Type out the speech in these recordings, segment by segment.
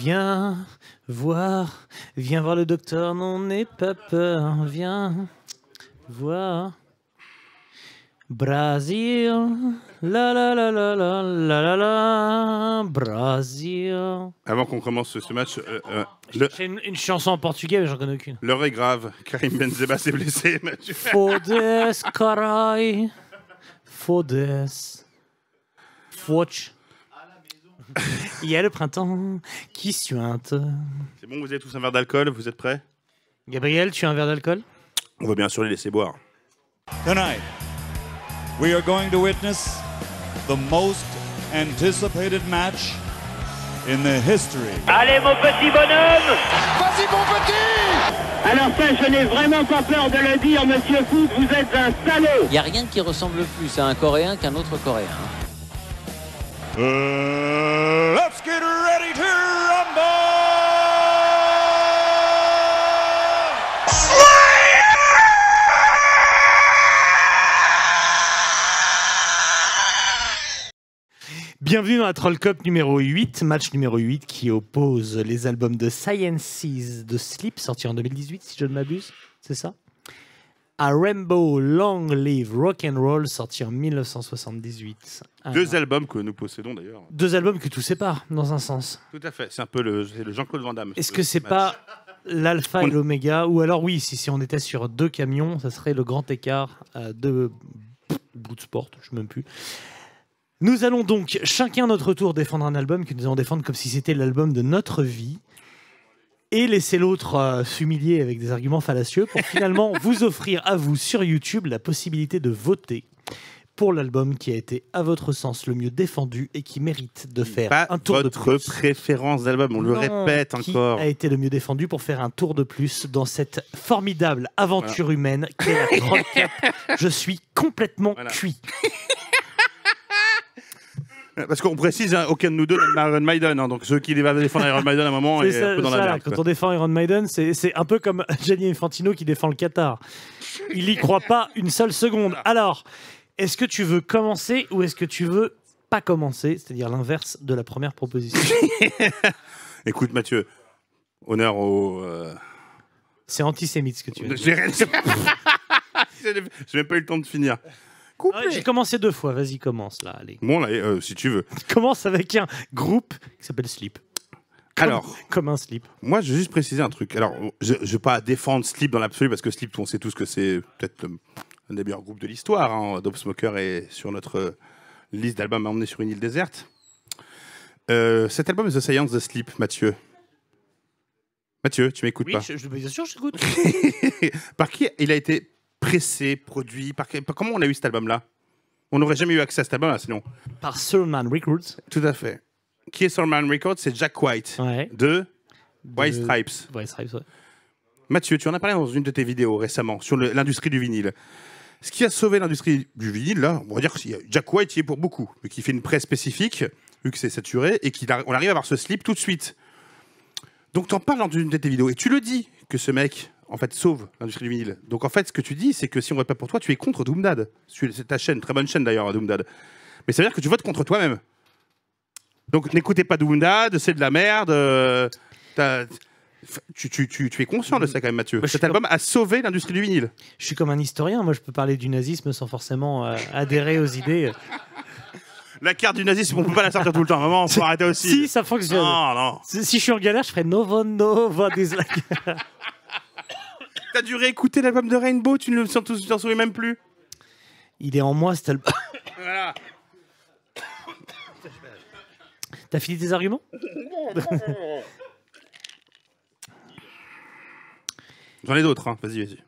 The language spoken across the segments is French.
Viens voir, viens voir le docteur, non, n'aie pas peur, viens voir. Brésil, la la la la la la la la, Brésil. Avant qu'on commence ce, match, euh, euh, le- J'ai une, une chanson en portugais, mais j'en connais aucune. l'heure est grave. Karim Benzema s'est blessé. Mathieu. Fodes, carai. Fodes. Foch. Il y a le printemps qui suinte. C'est bon, vous avez tous un verre d'alcool, vous êtes prêts? Gabriel, tu as un verre d'alcool? On va bien sûr les laisser boire. Tonight, we are going to witness the most anticipated match in the history Allez mon petit bonhomme Vas-y mon petit Alors ça, je n'ai vraiment pas peur de le dire, monsieur Foot, vous êtes un salaud Il n'y a rien qui ressemble plus à un Coréen qu'un autre Coréen. Uh, let's get ready to rumble! Bienvenue dans la Troll Cup numéro 8, match numéro 8 qui oppose les albums de Sciences de Sleep, sorti en 2018 si je ne m'abuse, c'est ça? À Rainbow Long Live Rock and Roll, sorti en 1978. Alors, Deux albums que nous possédons d'ailleurs. deux albums que tout sépare, dans un sens. Tout à fait, c'est un peu le, Jean-Claude Van Damme. Est-ce ce que c'est pas l'alpha et l'oméga Ou alors oui, si, si on était sur deux camions, ça serait le grand écart euh, de bout de sport, je ne sais même plus. Nous allons donc chacun à notre tour défendre un album que nous allons défendre comme si c'était l'album de notre vie et laisser l'autre euh, s'humilier avec des arguments fallacieux pour finalement vous offrir à vous sur YouTube la possibilité de voter pour l'album qui a été à votre sens le mieux défendu et qui mérite de faire Pas un tour de votre plus. préférence d'album, on le répète qui encore. a été le mieux défendu pour faire un tour de plus dans cette formidable aventure humaine qu'est la Troll Cup. Je suis complètement Voilà. cuit. Parce qu'on précise, hein, aucun de nous deux n'a Iron Maiden, hein, donc ceux qui va défendre Iron Maiden à un moment C'est est ça, un peu dans ça, la merde. quand quoi. on défend Iron Maiden, c'est c'est un peu comme Gianni Infantino qui défend le Qatar. Il y croit pas une seule seconde. Alors, est-ce que tu veux commencer ou est-ce que tu veux pas commencer? C'est-à-dire l'inverse de la première proposition. Écoute Mathieu, honneur au... euh, C'est antisémite ce que tu veux. J'ai rien- J'ai même pas eu le temps de finir. Couplet. Ouais, J'ai commencé deux fois, vas-y commence là, allez. Bon, là, euh, si tu veux. Commence avec un groupe qui s'appelle Sleep. Comme- Alors, Comme un slip. moi, je vais juste préciser un truc. Alors, je ne vais pas défendre Sleep dans l'absolu, parce que Sleep, on sait tous que c'est peut-être euh, un des meilleurs groupes de l'histoire. Hein. Dope Smoker est sur notre euh, liste d'albums à emmener sur une île déserte. Euh, cet album est The Science de Sleep, Mathieu. Mathieu, tu m'écoutes Oui, pas? je, je- bien sûr, je t'écoute. Par qui il a été pressé, produit par, Comment on a eu cet album-là? On n'aurait jamais eu accès à cet album-là, sinon. Par Soulman Records. Tout à fait. Qui est sur Man Records? C'est Jack White Ouais. de De- White Stripes. White Stripes, ouais. Mathieu, tu en as parlé dans une de tes vidéos récemment sur l'industrie du vinyle. Ce qui a sauvé l'industrie du vinyle, là, on va dire que Jack White y est pour beaucoup, mais qui fait une presse spécifique, vu que c'est saturé, et qu'on arrive à avoir ce slip tout de suite. Donc tu en parles dans une de tes vidéos, et tu le dis que ce mec, en fait, sauve l'industrie du vinyle. Donc en fait, ce que tu dis, c'est que si on vote pas pour toi, tu es contre Doomdad. C'est ta chaîne, très bonne chaîne d'ailleurs, Doomdad. Mais ça veut dire que tu votes contre toi-même. Donc n'écoutez pas Doomdad, c'est de la merde. euh, tu, tu- tu- tu es conscient de ça quand même, Mathieu. Cet album a sauvé l'industrie du vinyle. Je suis comme un historien, moi je peux parler du nazisme sans forcément euh, adhérer aux idées. La carte du nazisme, on peut pas la sortir tout le temps. Maman, faut arrêter aussi. Si, ça fonctionne. Non, non. Si, si je suis en galère, je ferai Novo Nova Dislike. T'as dû réécouter l'album de Rainbow, tu ne t'en t'en souviens même plus. Il est en moi cet album. Voilà. T'as fini tes arguments J'en ai d'autres, hein. vas-y, vas-y.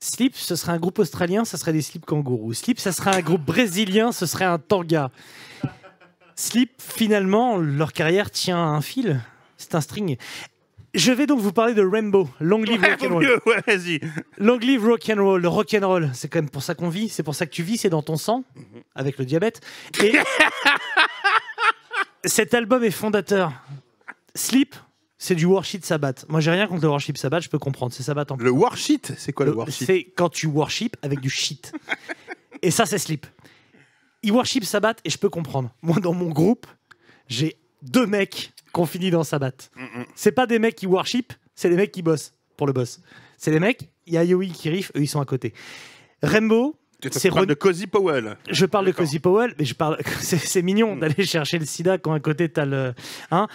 Slip, ce serait un groupe australien, ça serait des Slip Kangourous. Slip, ça serait un groupe brésilien, ce serait un Tanga. Slip, finalement, leur carrière tient à un fil. C'est un string. Je vais donc vous parler de Rainbow, Long Live Ouais, Rock'n'Roll. ouais, vas-y. Long live rock'n'roll, le rock'n'roll, c'est quand même pour ça qu'on vit, c'est pour ça que tu vis, c'est dans ton sang, avec le diabète. Et cet album est fondateur. Sleep, c'est du worship Sabbath. Moi, j'ai rien contre le worship Sabbath, je peux comprendre, c'est Sabbath en plus. Le worship, c'est quoi le, worship? C'est quand tu worship avec du shit. et ça, c'est Sleep. Ils worship Sabbath et je peux comprendre. Moi, dans mon groupe, j'ai deux mecs qui ont fini dans Sabbath. Mm, C'est pas des mecs qui worship, c'est des mecs qui bossent pour le boss. C'est des mecs, il y a Yowie qui riff, eux ils sont à côté. Rainbow, c'est Ron- de Cozy Powell. je parle de. Cozy Powell, mais je parle. C'est, mignon d'aller chercher le sida quand à côté t'as le. Hein,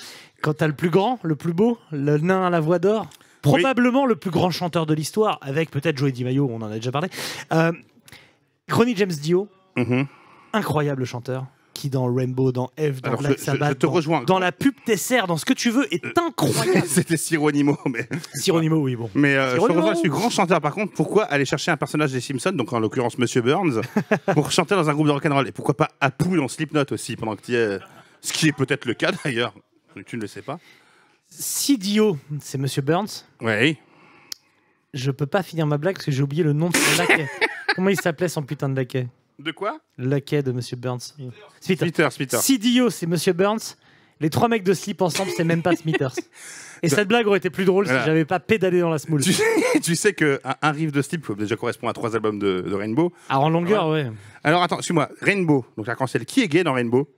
quand t'as le plus grand, le plus beau, le nain à la voix d'or. Probablement le plus grand chanteur de l'histoire, avec peut-être Joey DiMaggio, on en a déjà parlé. Euh, Ronnie James Dio, Mhm. incroyable chanteur, dans Rainbow, dans Eve, dans Alors, Black je- je- Sabbath, je te dans, rejoins. dans la pub Tesser, dans ce que tu veux, est incroyable. C'était Sironimo, mais. Sironimo, oui, bon. Mais euh, je te rejoins, je suis grand chanteur. Par contre, pourquoi aller chercher un personnage des Simpsons, donc en l'occurrence Monsieur Burns, pour chanter dans un groupe de rock'n'roll? Et pourquoi pas Apu dans Slipknot aussi, pendant que tu es? Ce qui est peut-être le cas d'ailleurs. Tu ne le sais pas. Si Dio, c'est Monsieur Burns, Oui. je peux pas finir ma blague parce que j'ai oublié le nom de son laquais. Comment il s'appelait son putain de laquais? De quoi laquais de Monsieur Burns. Smithers. Peter, Peter. Si Dio, c'est Monsieur Burns, les trois mecs de slip ensemble, c'est même pas Smithers. Et cette blague aurait été plus drôle Voilà. si j'avais pas pédalé dans la smoule. Tu, tu sais qu'un un riff de Slip faut déjà correspond à trois albums de, de Rainbow. Ah, en longueur, ouais. Alors attends, suis-moi. Rainbow, donc l'arc-en-ciel, qui est gay dans Rainbow?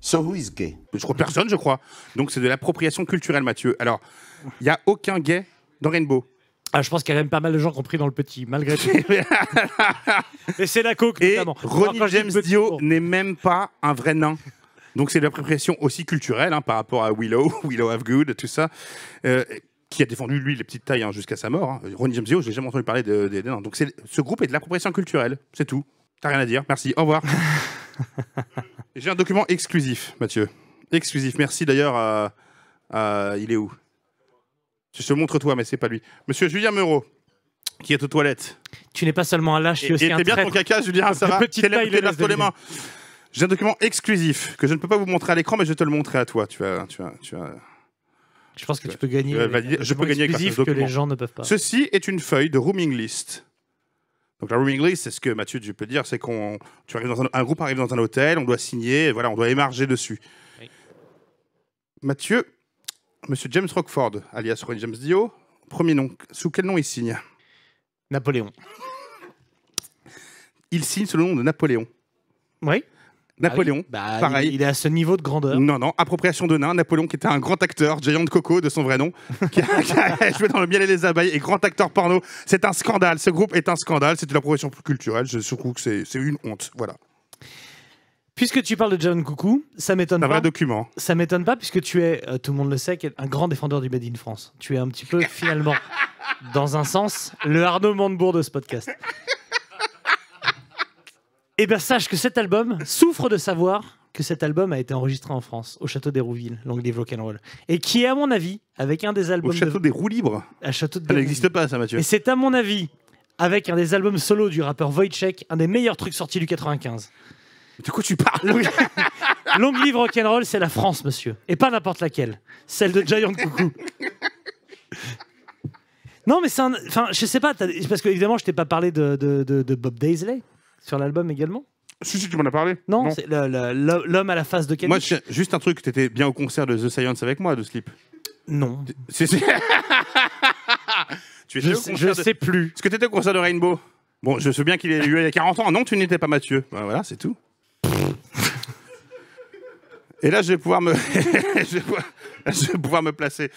So who is gay? Je crois personne, je crois. Donc c'est de l'appropriation culturelle, Mathieu. Alors, il n'y a aucun gay dans Rainbow. Ah, je pense qu'il y a même pas mal de gens qui ont pris dans le petit, malgré tout. Et c'est la coke, Et notamment. Ronnie Alors, James petit, Dio n'est même pas un vrai nain. Donc c'est de l'appropriation aussi culturelle hein, par rapport à Willow, Willow Have Good, tout ça, euh, qui a défendu lui les petites tailles hein, jusqu'à sa mort. hein. Ronnie James Dio, j'ai jamais entendu parler de- des des nains. Donc ce groupe est de l'appropriation culturelle, c'est tout. T'as rien à dire, merci, au revoir. j'ai un document exclusif, Mathieu. Exclusif. Merci d'ailleurs à, à- Il est où? Je te le montre toi, mais c'est pas lui. Monsieur Julien Meuro, qui est aux toilettes. Tu n'es pas seulement un lâche, tu es aussi et un t'es bien ton caca, Julien, ça De va petite taille, les là, laisses sur les de mains. J'ai un document exclusif que je ne peux pas vous montrer à l'écran, mais je vais te le montrer à toi. Tu vas, tu vas, tu vas... Je pense que tu peux gagner. Tu valider. Je peux document gagner grâce à ce exclusif que document. les gens ne peuvent pas. Ceci est une feuille de rooming list. Donc la rooming list, c'est ce que Mathieu, tu peux dire, c'est qu'on, tu arrives dans un, un groupe arrive dans un hôtel, on doit signer, voilà, on doit émarger dessus. Oui. Mathieu, Monsieur James Rockford, alias Ronnie James Dio, premier nom. Sous quel nom il signe Napoléon. Il signe sous le nom de Napoléon. Oui. Napoléon, Ah oui. Bah, pareil. Il, est à ce niveau de grandeur. Non, non, appropriation de nain. Napoléon, qui était un grand acteur, Giant Coco de son vrai nom, qui a, qui a joué dans Le Miel et les Abeilles et grand acteur porno. C'est un scandale. Ce groupe est un scandale. C'est de l'appropriation culturelle. Je trouve que c'est une honte. Voilà. Puisque tu parles de John Coucou, ça m'étonne C'est un pas. vrai document. Ça m'étonne pas puisque tu es, euh, tout le monde le sait, un grand défendeur du Made in France. Tu es un petit peu finalement, dans un sens, le Arnaud Montebourg de ce podcast. Eh bien, sache que cet album souffre de savoir que cet album a été enregistré en France, au château d'Hérouville, Long Live Rock'n'Roll, et qui est, à mon avis, avec un des Au albums château de... des roues libres. à château Ça d'Hérouville. n'existe pas, ça, Mathieu. Et c'est à mon avis, avec un des albums solo du rappeur Wojciech, un des meilleurs trucs sortis du 95. De quoi tu parles Long, Long Live Rock'n'Roll, c'est la France, monsieur. Et pas n'importe laquelle. Celle de Giant Coucou. Non, mais c'est un. Enfin, je sais pas, parce que évidemment, je t'ai pas parlé de, de, de- de Bob Daisley sur l'album également. Si, si, tu m'en as parlé. Non, c'est l'homme à la face de Moi, Caniche. je- juste un truc. T'étais bien au concert de The Science avec moi, de Sleep. Non, C'est- c'est- tu étais je, au sais- je de- sais plus. Est-ce que tu étais au concert de Rainbow? Bon, je sais bien qu'il est eu il y a 40 ans. Non, tu n'étais pas Mathieu. Ben voilà, c'est tout. Et là, je vais pouvoir me, je, vais pouvoir... je vais pouvoir me placer.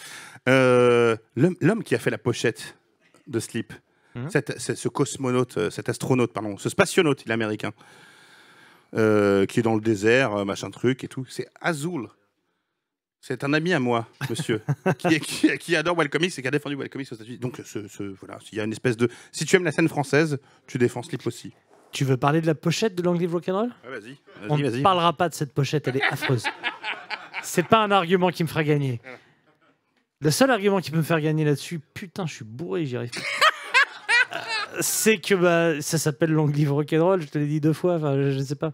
Euh, L'homme qui a fait la pochette de Sleep, Mhm. Cet- ce cosmonaute, euh, cet astronaute, pardon, ce spationaute, il est américain, euh, qui est dans le désert, machin truc et tout. C'est Azul. C'est un ami à moi, monsieur, qui, qui- qui adore Wellcomics et qui a défendu Wellcomics aux États-Unis. Donc, ce, ce- voilà, il y a une espèce de. Si tu aimes la scène française, tu défends Slip aussi. Tu veux parler de la pochette de Long Live Rock'n'Roll Ouais, vas-y, On ne parlera pas de cette pochette, elle est affreuse. C'est pas un argument qui me fera gagner. Le seul argument qui peut me faire gagner là-dessus, putain, je suis bourré, j'y arrive. pas. Euh, C'est que bah, ça s'appelle Long Live Rock'n'Roll, je te l'ai dit deux fois, enfin, je, je sais pas.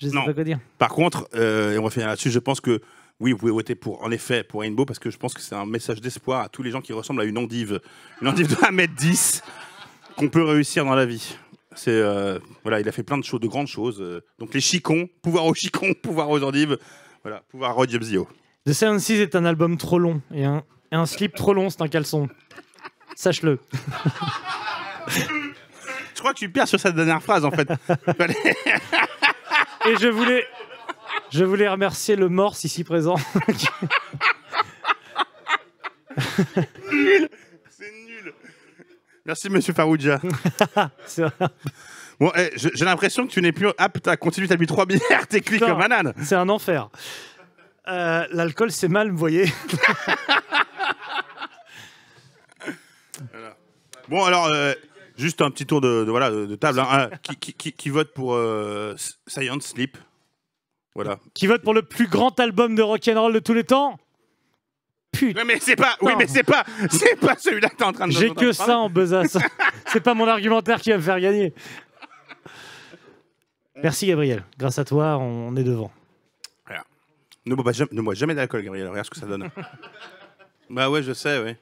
Je sais Non. pas quoi dire. Par contre, euh, et on va finir là-dessus, je pense que oui, vous pouvez voter pour, en effet, pour Rainbow, parce que je pense que c'est un message d'espoir à tous les gens qui ressemblent à une endive. Une endive de 1m10 qu'on peut réussir dans la vie. C'est euh, voilà, il a fait plein de choses, de grandes choses. euh, donc les chicons, pouvoir aux chicons, pouvoir aux endives, voilà, pouvoir Rod Jebzio. The Science est un album trop long et un, et un slip trop long, c'est un caleçon. Sache-le. Je crois que tu perds sur cette dernière phrase en fait. Et je voulais, je voulais remercier le Morse ici présent. Merci, monsieur Farouja. Bon, eh, j'ai l'impression que tu n'es plus apte à continuer ta nuit 3 bières, t'es cuit comme banane. C'est un enfer. Euh, L'alcool, c'est mal, vous voyez. Bon, alors, euh, juste un petit tour de, de- voilà, de, de table. hein. Ah, qui, qui- qui- qui vote pour euh, Science Sleep? Voilà. Qui vote pour le plus grand album de rock'n'roll de tous les temps? Putain, Ouais, mais c'est pas, oui, Non. mais c'est pas, c'est pas celui-là que t'es en train de j'ai que ça en besace. c'est pas mon argumentaire qui va me faire gagner. Merci Gabriel. Grâce à toi, on est devant. Ne bois, jamais, ne bois jamais d'alcool, Gabriel. Regarde ce que ça donne. bah ouais, je sais, ouais.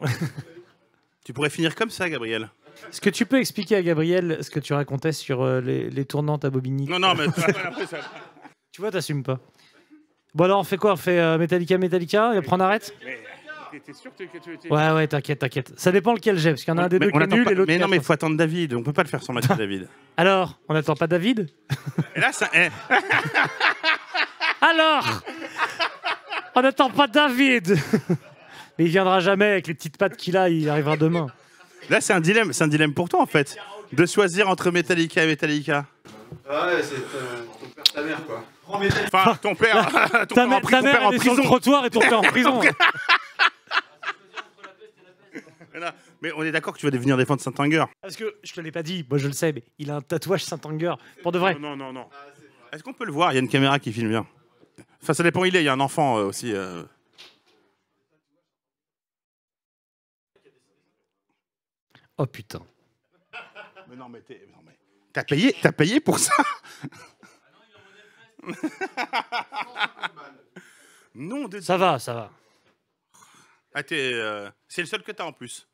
tu pourrais finir comme ça, Gabriel. Est-ce que tu peux expliquer à Gabriel ce que tu racontais sur euh, les, les tournantes à Bobigny? Non, non, mais après, ça- Tu vois, t'assumes pas. Bon alors, on fait quoi? On fait euh, Metallica, Metallica et après on arrête? T'es sûr que tu étais. Ouais, ouais, t'inquiète, t'inquiète. Ça dépend lequel j'ai, parce qu'il y en a un des deux on qui est attend nul pas- et l'autre Mais qui non, mais il faut attendre David. On peut pas le faire sans Mathieu David. Alors, on n'attend pas David Et là, ça. eh, Alors On n'attend pas David Mais il viendra jamais avec les petites pattes qu'il a, il arrivera demain. Là, c'est un dilemme. C'est un dilemme pour toi, en fait, de choisir entre Metallica et Metallica. Ouais, c'est euh, ton père, ta mère, quoi. Enfin, ton père, ton Ta, père en, ta ton mère, père en est sur le prison. trottoir et ton père en prison. Voilà. Mais on est d'accord que tu vas venir défendre Saint-Anger. Parce que, je te l'ai pas dit, moi je le sais, mais il a un tatouage Saint-Anger. Pour de vrai. Non, non, non. Est-ce qu'on peut le voir? Il y a une caméra qui filme bien. Enfin, ça dépend où il est. Il y a un enfant euh, aussi. euh. Oh putain. Mais non, mais t'es- non, mais- T'as payé, t'as payé pour ça? Non, de Ça va, ça va. Ah, t'es, euh, c'est le seul que t'as en plus.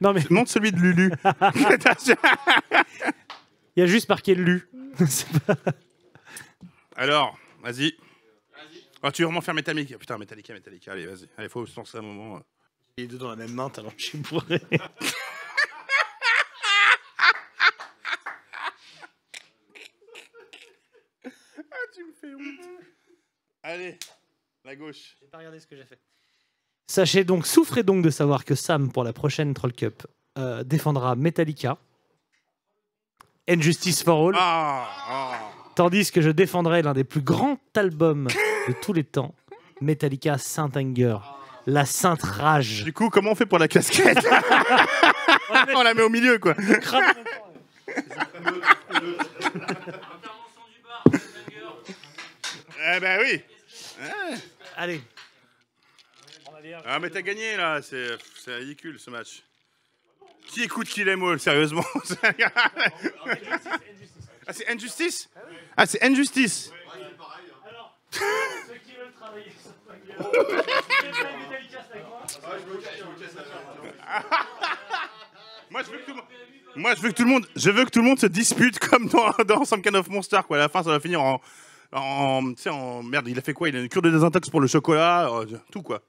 Non mais Montre celui de Lulu. il y a juste marqué lu. C'est pas- Alors, vas-y. Oh, tu veux vraiment faire Metallica? Putain, Metallica, Metallica. Allez, vas-y. Allez, faut se lancer un moment. Les deux dans la même main, t'as je suis bourré. Tu me fais honte. Allez, la gauche. J'ai pas regardé ce que j'ai fait. Sachez donc, souffrez donc de savoir que Sam, pour la prochaine Troll Cup, euh, défendra Metallica, Injustice for All, Ah, ah. tandis que je défendrai l'un des plus grands albums de tous les temps, Metallica Saint Anger, la Sainte Rage. Du coup, comment on fait pour la casquette On la met au milieu, quoi. Eh ben oui. Allez, Ah, mais t'as gagné, là. C'est ridicule, ce match. Qui écoute Kill All, sérieusement? Ah, c'est Injustice? Ah, c'est Injustice. Moi, je veux que tout le monde... Moi, je veux que tout le monde, je veux que tout le monde se dispute comme dans, dans Some Kind of Monster, quoi. À la fin, ça va finir en, en, en merde. Il a fait quoi? Il a une cure de désintox pour le chocolat, euh, tout quoi.